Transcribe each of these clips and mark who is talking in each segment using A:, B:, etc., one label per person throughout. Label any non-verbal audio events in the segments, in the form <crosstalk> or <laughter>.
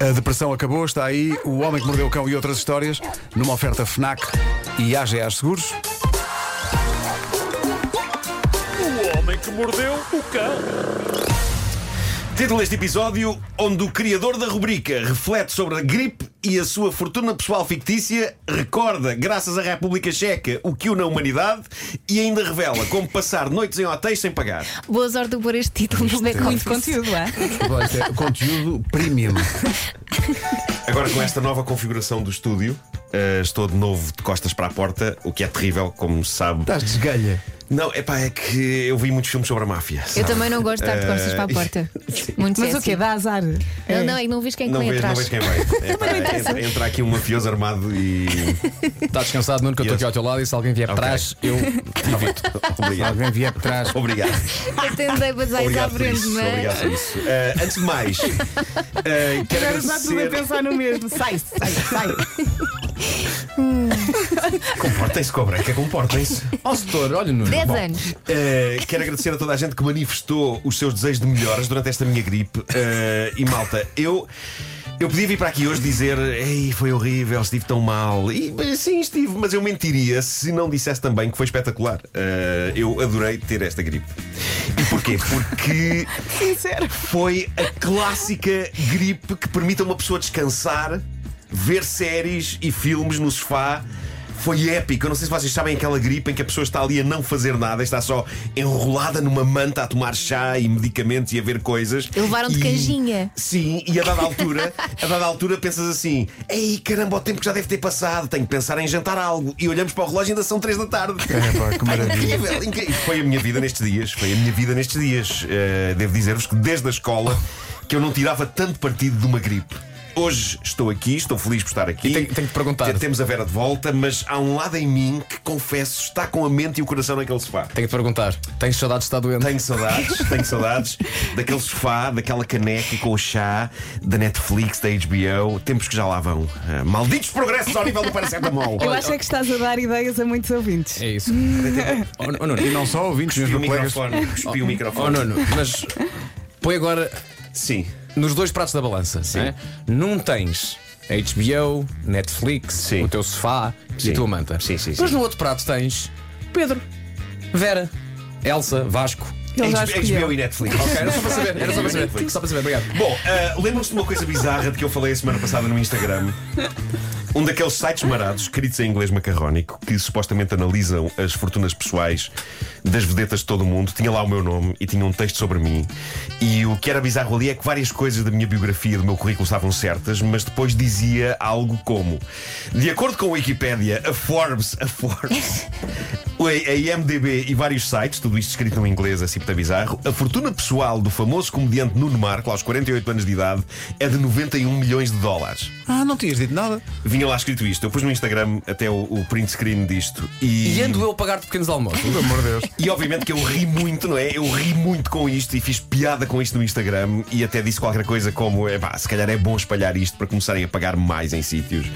A: A depressão acabou, está aí o Homem que Mordeu o Cão e outras histórias, numa oferta FNAC e AGA Seguros.
B: O homem que mordeu o cão.
C: Título deste episódio: onde o criador da rubrica reflete sobre a gripe e a sua fortuna pessoal fictícia, recorda, graças à República Checa, o que une a humanidade e ainda revela como passar noites em hotéis sem pagar.
D: Boa sorte por este título no back
E: Muito conteúdo, é?
A: É conteúdo premium.
C: Agora, com esta nova configuração do estúdio, eh, estou de novo de costas para a porta, o que é terrível, como se sabe.
A: Estás desgalha.
C: Não, é pá, é que eu vi muitos filmes sobre a máfia.
D: Eu
C: sabe?
D: também não gosto de estar de costas para a porta. <laughs> Muito
E: Mas o quê? Dá azar?
D: Não, não, é que não vês quem é que
C: Não
D: vem
C: vejo, não
D: atrás.
C: vejo quem vem. <laughs> É, pá, entra, entra aqui um mafioso armado e.
F: Está <laughs> descansado, Nuno, que eu estou aqui ao teu lado e se alguém vier
C: Ok.
F: atrás, eu evito.
A: Se
C: Obrigado.
A: alguém vier por trás.
C: Obrigado.
D: Eu tentei passar isso à
C: Obrigado por
D: frente, é?
C: Obrigado por isso. Eh, antes de mais, eh, quero
E: Agora está tudo a
C: agradecer.
E: pensar no mesmo. Sai, sai, sai. <laughs>
C: Comportem-se, cobreca, comportem-se.
F: Ó, setor, olha, Nuno.
D: 10
F: Bom,
D: anos.
C: Eh, quero agradecer a toda a gente que manifestou os seus desejos de melhoras durante esta minha gripe. Eh, e malta, eu. Eu podia vir para aqui hoje dizer Ei, foi horrível, estive tão mal E eh, sim, estive, mas eu mentiria se não dissesse também que foi espetacular Eh, Eu adorei ter esta gripe E porquê? Porque <laughs>
E: Sincero.
C: foi a clássica gripe que permite a uma pessoa descansar, ver séries e filmes no sofá. Foi épico. Eu não sei se vocês sabem aquela gripe em que a pessoa está ali a não fazer nada, está só enrolada numa manta a tomar chá e medicamentos e a ver coisas.
D: E levaram-te
C: E-
D: canjinha.
C: Sim, e a dada altura, a dada altura pensas assim: Ei, caramba, o tempo que já deve ter passado, tenho que pensar em jantar algo. E olhamos para o relógio e ainda são 3 da tarde. <laughs>
A: Que maravilha.
C: Incrível, incrível. Foi a minha vida nestes dias. Foi a minha vida nestes dias. Eh, devo dizer-vos que desde a escola que eu não tirava tanto partido de uma gripe. Hoje estou aqui, estou feliz por estar aqui.
F: E tenho- tenho que perguntar.
C: Te- Temos a Vera de volta, mas há um lado em mim que confesso está com a mente e o coração naquele sofá.
F: Tenho que perguntar. Tens saudades de estar doente?
C: Tenho saudades, <laughs> tenho saudades daquele sofá, daquela caneca com o chá, da Netflix, da HBO, tempos que já lá vão. Ah, malditos progressos ao nível do paracetamol.
E: Eu acho é que estás a dar ideias a muitos ouvintes.
F: É isso. <laughs> oh, oh, Nuno,
A: E não só ouvintes,
C: Cuspi o microfone, cuspi o
F: oh,
C: microfone.
F: Nuno, mas põe agora
C: Sim.
F: Nos dois pratos da balança.
C: Sim.
F: né? Num tens HBO, Netflix,
C: Sim.
F: o teu sofá e a tua manta.
C: Sim, sim,
F: Mas
C: sim.
F: no outro prato tens Pedro, Vera, Elsa, Vasco.
E: Ele já
C: HBO
E: escolheu.
C: e Netflix.
F: Ok, era só para saber, era só para saber. Só para saber, obrigado.
C: Bom, ah, lembram-se de uma coisa bizarra de que eu falei a semana passada no Instagram? <laughs> Um daqueles sites marados, escritos em inglês macarrónico, que supostamente analisam as fortunas pessoais das vedetas de todo o mundo, tinha lá o meu nome e tinha um texto sobre mim. E o que era bizarro ali é que várias coisas da minha biografia, do meu currículo, estavam certas, mas depois dizia algo como: De acordo com a Wikipédia, a Forbes, a Forbes, a IMDB e vários sites, tudo isto escrito em inglês, assim muito bizarro, a fortuna pessoal do famoso comediante Nuno Marco, aos 48 anos de idade, é de 91 milhões de dólares.
A: Ah, não tinhas dito nada.
C: Vinha lá escrito isto. Eu pus no Instagram até o, o print screen disto. E,
F: E ando eu a pagar-te pequenos almoços.
A: Pelo amor de Deus.
C: e obviamente que eu ri muito, não é? Eu ri muito com isto e fiz piada com isto no Instagram e até disse qualquer coisa como: é pá, se calhar é bom espalhar isto para começarem a pagar mais em sítios.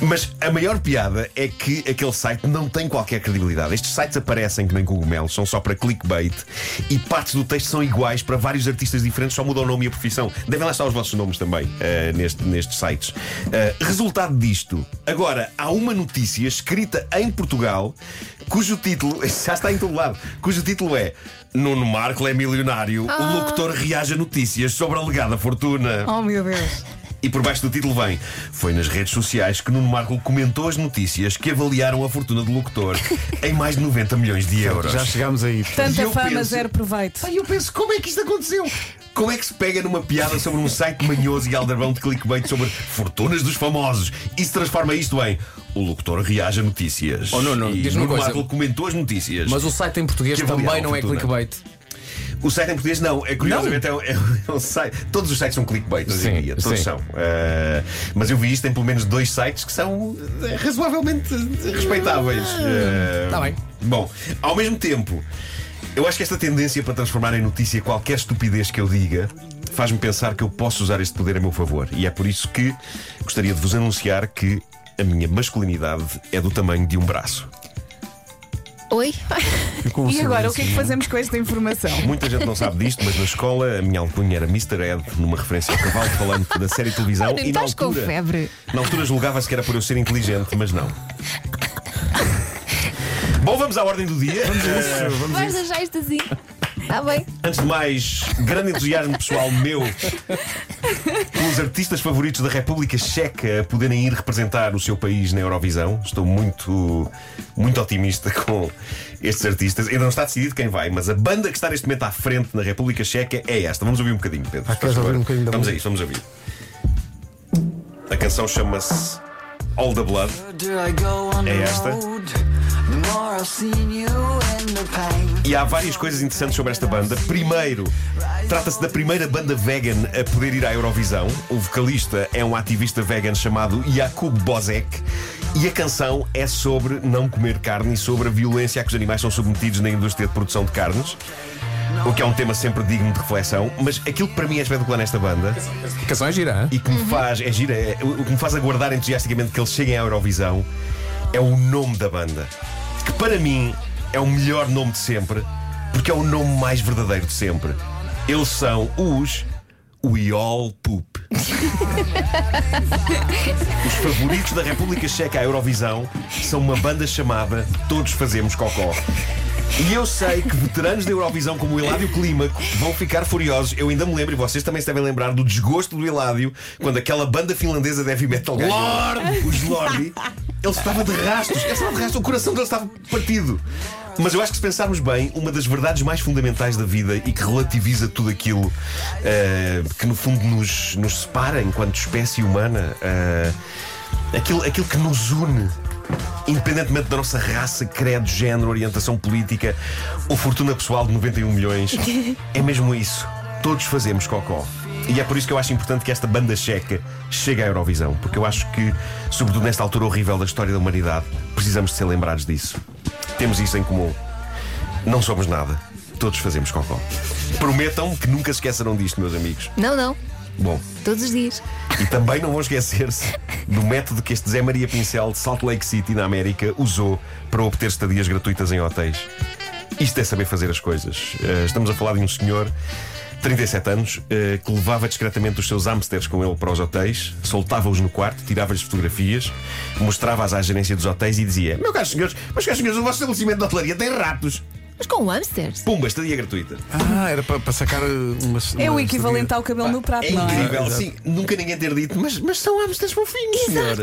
C: Mas a maior piada é que aquele site não tem qualquer credibilidade. Estes sites aparecem que nem cogumelos, são só para clickbait e partes do texto são iguais para vários artistas diferentes, só mudam o nome e a profissão. Devem lá estar os vossos nomes também eh, neste, nestes sites. Eh, resultado disto, agora há uma notícia escrita em Portugal cujo título <laughs> já está em todo lado, cujo título é Nuno Marco é milionário, o locutor reage a notícias sobre a alegada fortuna.
E: Oh meu Deus.
C: E por baixo do título vem: Foi nas redes sociais que Nuno Marco comentou as notícias que avaliaram a fortuna do locutor <laughs> em mais de 90 milhões de euros.
A: Já chegámos aí.
E: Tanta
C: E
E: fama,
C: penso-
E: zero proveito.
C: Aí eu penso, como é que isto aconteceu? Como é que se pega numa piada sobre um site manhoso e aldrabão de clickbait sobre fortunas dos famosos e se transforma isto em o locutor reage a notícias?
F: Oh, Nuno,
C: e
F: diz-me uma
C: Nuno. Marco comentou as notícias.
F: Mas o site em português também não é clickbait.
C: O site em português não, é curiosamente é um, é um site. Todos os sites são clickbait hoje em dia, todos
F: sim.
C: são. Uh, mas eu vi isto em pelo menos dois sites que são eh, razoavelmente respeitáveis. Uh,
F: Tá bem.
C: Bom, ao mesmo tempo, eu acho que esta tendência para transformar em notícia qualquer estupidez que eu diga faz-me pensar que eu posso usar este poder a meu favor. E é por isso que gostaria de vos anunciar que a minha masculinidade é do tamanho de um braço.
D: Oi?
A: Com
E: E agora, o que é que fazemos com esta informação?
C: Muita gente não sabe disto, mas na escola a minha alcunha era Mr. Ed, numa referência ao cavalo falante da série de televisão. E na
D: estás com
C: altura,
D: febre.
C: na altura julgava-se que era por eu ser inteligente, mas não. Bom, vamos à ordem do dia. Eh,
D: Vais deixar isto assim? Está bem.
C: Antes de mais, grande entusiasmo pessoal meu pelos artistas favoritos da República Checa a poderem ir representar o seu país na Eurovisão. Estou muito, muito otimista <laughs> com estes artistas. Ainda não está decidido quem vai, mas a banda que está neste momento à frente na República Checa é esta. Vamos ouvir um bocadinho, Pedro.
A: Ah, queres ouvir um bocadinho da
C: Vamos a isso, vamos ouvir. A canção chama-se All the Blood.
G: É
C: esta. E há várias coisas interessantes sobre esta banda. Primeiro, trata-se da primeira banda vegan a poder ir à Eurovisão. O vocalista é um ativista vegan chamado Jakub Bozek. E a canção é sobre não comer carne e sobre a violência a que os animais são submetidos na indústria de produção de carnes. O que é um tema sempre digno de reflexão. Mas aquilo que para mim é espetacular nesta banda
F: A canção é gira, hein?
C: e que me faz, é gira, é- o que me faz aguardar entusiasticamente que eles cheguem à Eurovisão é o nome da banda. Que para mim é o melhor nome de sempre, porque é o nome mais verdadeiro de sempre. Eles são os We All Poop. <laughs> Os favoritos da República Checa à Eurovisão são uma banda chamada Todos Fazemos Cocó. E eu sei que veteranos da Eurovisão como o Eládio Clímaco vão ficar furiosos. Eu ainda me lembro, e vocês também se devem lembrar, do desgosto do Eládio quando aquela banda finlandesa de heavy metal ganhou. Os Lordi. Ele estava de rastos. Ele estava de rastos. O coração dele estava partido. Mas eu acho que se pensarmos bem, uma das verdades mais fundamentais da vida e que relativiza tudo aquilo eh, que no fundo nos, nos separa enquanto espécie humana, eh, aquilo, aquilo que nos une Independentemente da nossa raça, credo, género, orientação política ou fortuna pessoal de 91 milhões, <laughs> é mesmo isso. Todos fazemos cocó. E é por isso que eu acho importante que esta banda checa chegue à Eurovisão, porque eu acho que, sobretudo nesta altura horrível da história da humanidade, precisamos de ser lembrados disso. Temos isso em comum. Não somos nada. Todos fazemos cocó. Prometam que nunca se esquecerão disto, meus amigos.
D: Não, não.
C: Bom,
D: Todos os dias.
C: e também não vão esquecer-se do método que este Zé Maria Pincel de Salt Lake City, na América, usou para obter estadias gratuitas em hotéis. Isto é saber fazer as coisas. Eh, estamos a falar de um senhor, 37 anos, eh, que levava discretamente os seus hamsters com ele para os hotéis, soltava-os no quarto, tirava-lhes fotografias, mostrava-as à gerência dos hotéis e dizia: Meus caros senhores, meus caros senhores, o vosso estabelecimento de hotelaria tem ratos.
D: Mas com hamsters.
C: Pumba, estadia gratuita.
A: Ah, era para, para sacar uh, uma.
E: É o
A: uma-
E: equivalente ao cabelo no prato,
C: É
E: não é?
C: incrível, sim. Nunca ninguém ter dito, mas, mas são hamsters fofinhos, senhora.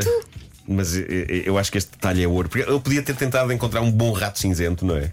C: Mas eh, eh, eu acho que este detalhe é ouro. Porque ele podia ter tentado encontrar um bom rato cinzento, não é?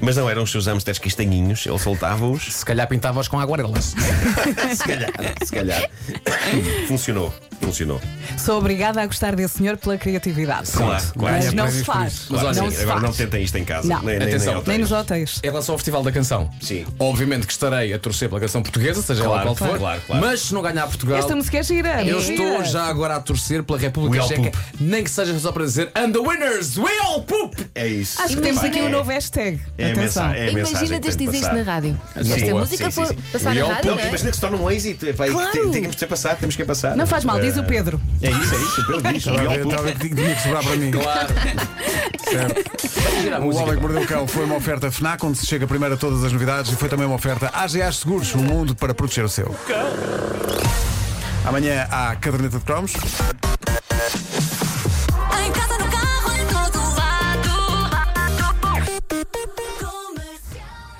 C: Mas não, eram os seus hamsters castanhinhos. Ele soltava-os.
F: Se calhar pintava-os com aguarelas. <laughs>
C: se calhar, se calhar. <coughs> Funcionou, funcionou.
E: Sou obrigada a gostar desse senhor pela criatividade.
C: Claro, claro.
E: Mas não se faz.
F: Mas olha,
C: sim.
E: se
C: Agora
E: faz.
C: não tentem isto em casa.
E: Não.
C: Nem, nem,
F: Atenção.
C: nem
E: Nem nos
C: hotéis.
F: Em relação ao Festival da Canção,
C: Sim.
F: obviamente que estarei a torcer pela canção portuguesa, seja ela
C: Claro,
F: qual for.
C: claro, claro.
F: Mas se não ganhar Portugal,
E: Esta música é gira.
F: eu
E: é
F: estou
E: gira.
F: já agora a torcer pela República Checa. Nem que seja só para dizer And the winners, we all poop!
C: É isso.
E: Acho que temos aqui
C: é-
E: um novo hashtag.
C: É a
E: Atenção.
C: é a
D: Imagina
C: que tem
D: teres
C: de
D: dizer isto
C: passar.
D: na rádio.
C: Sim,
D: Esta
C: boa,
D: música
C: sim,
D: for
C: sim, sim.
D: passar na rádio,
C: Não,
D: não é?
C: imagina que se torna um êxito. Epá, e
D: Claro.
C: tem- Temos de ser passado, temos que passar.
E: Não faz mal, diz o Pedro.
C: É isso, é isso. O Pedro diz.
A: Estava a a que tinha que sobrar para mim.
F: Claro.
A: Certo.
F: A
A: O
F: música.
A: Homem que Mordeu o Cão foi uma oferta FNAC, onde se chega primeiro a todas as novidades, e foi também uma oferta AGA Seguros, um mundo para proteger o seu. Amanhã há caderneta de cromos.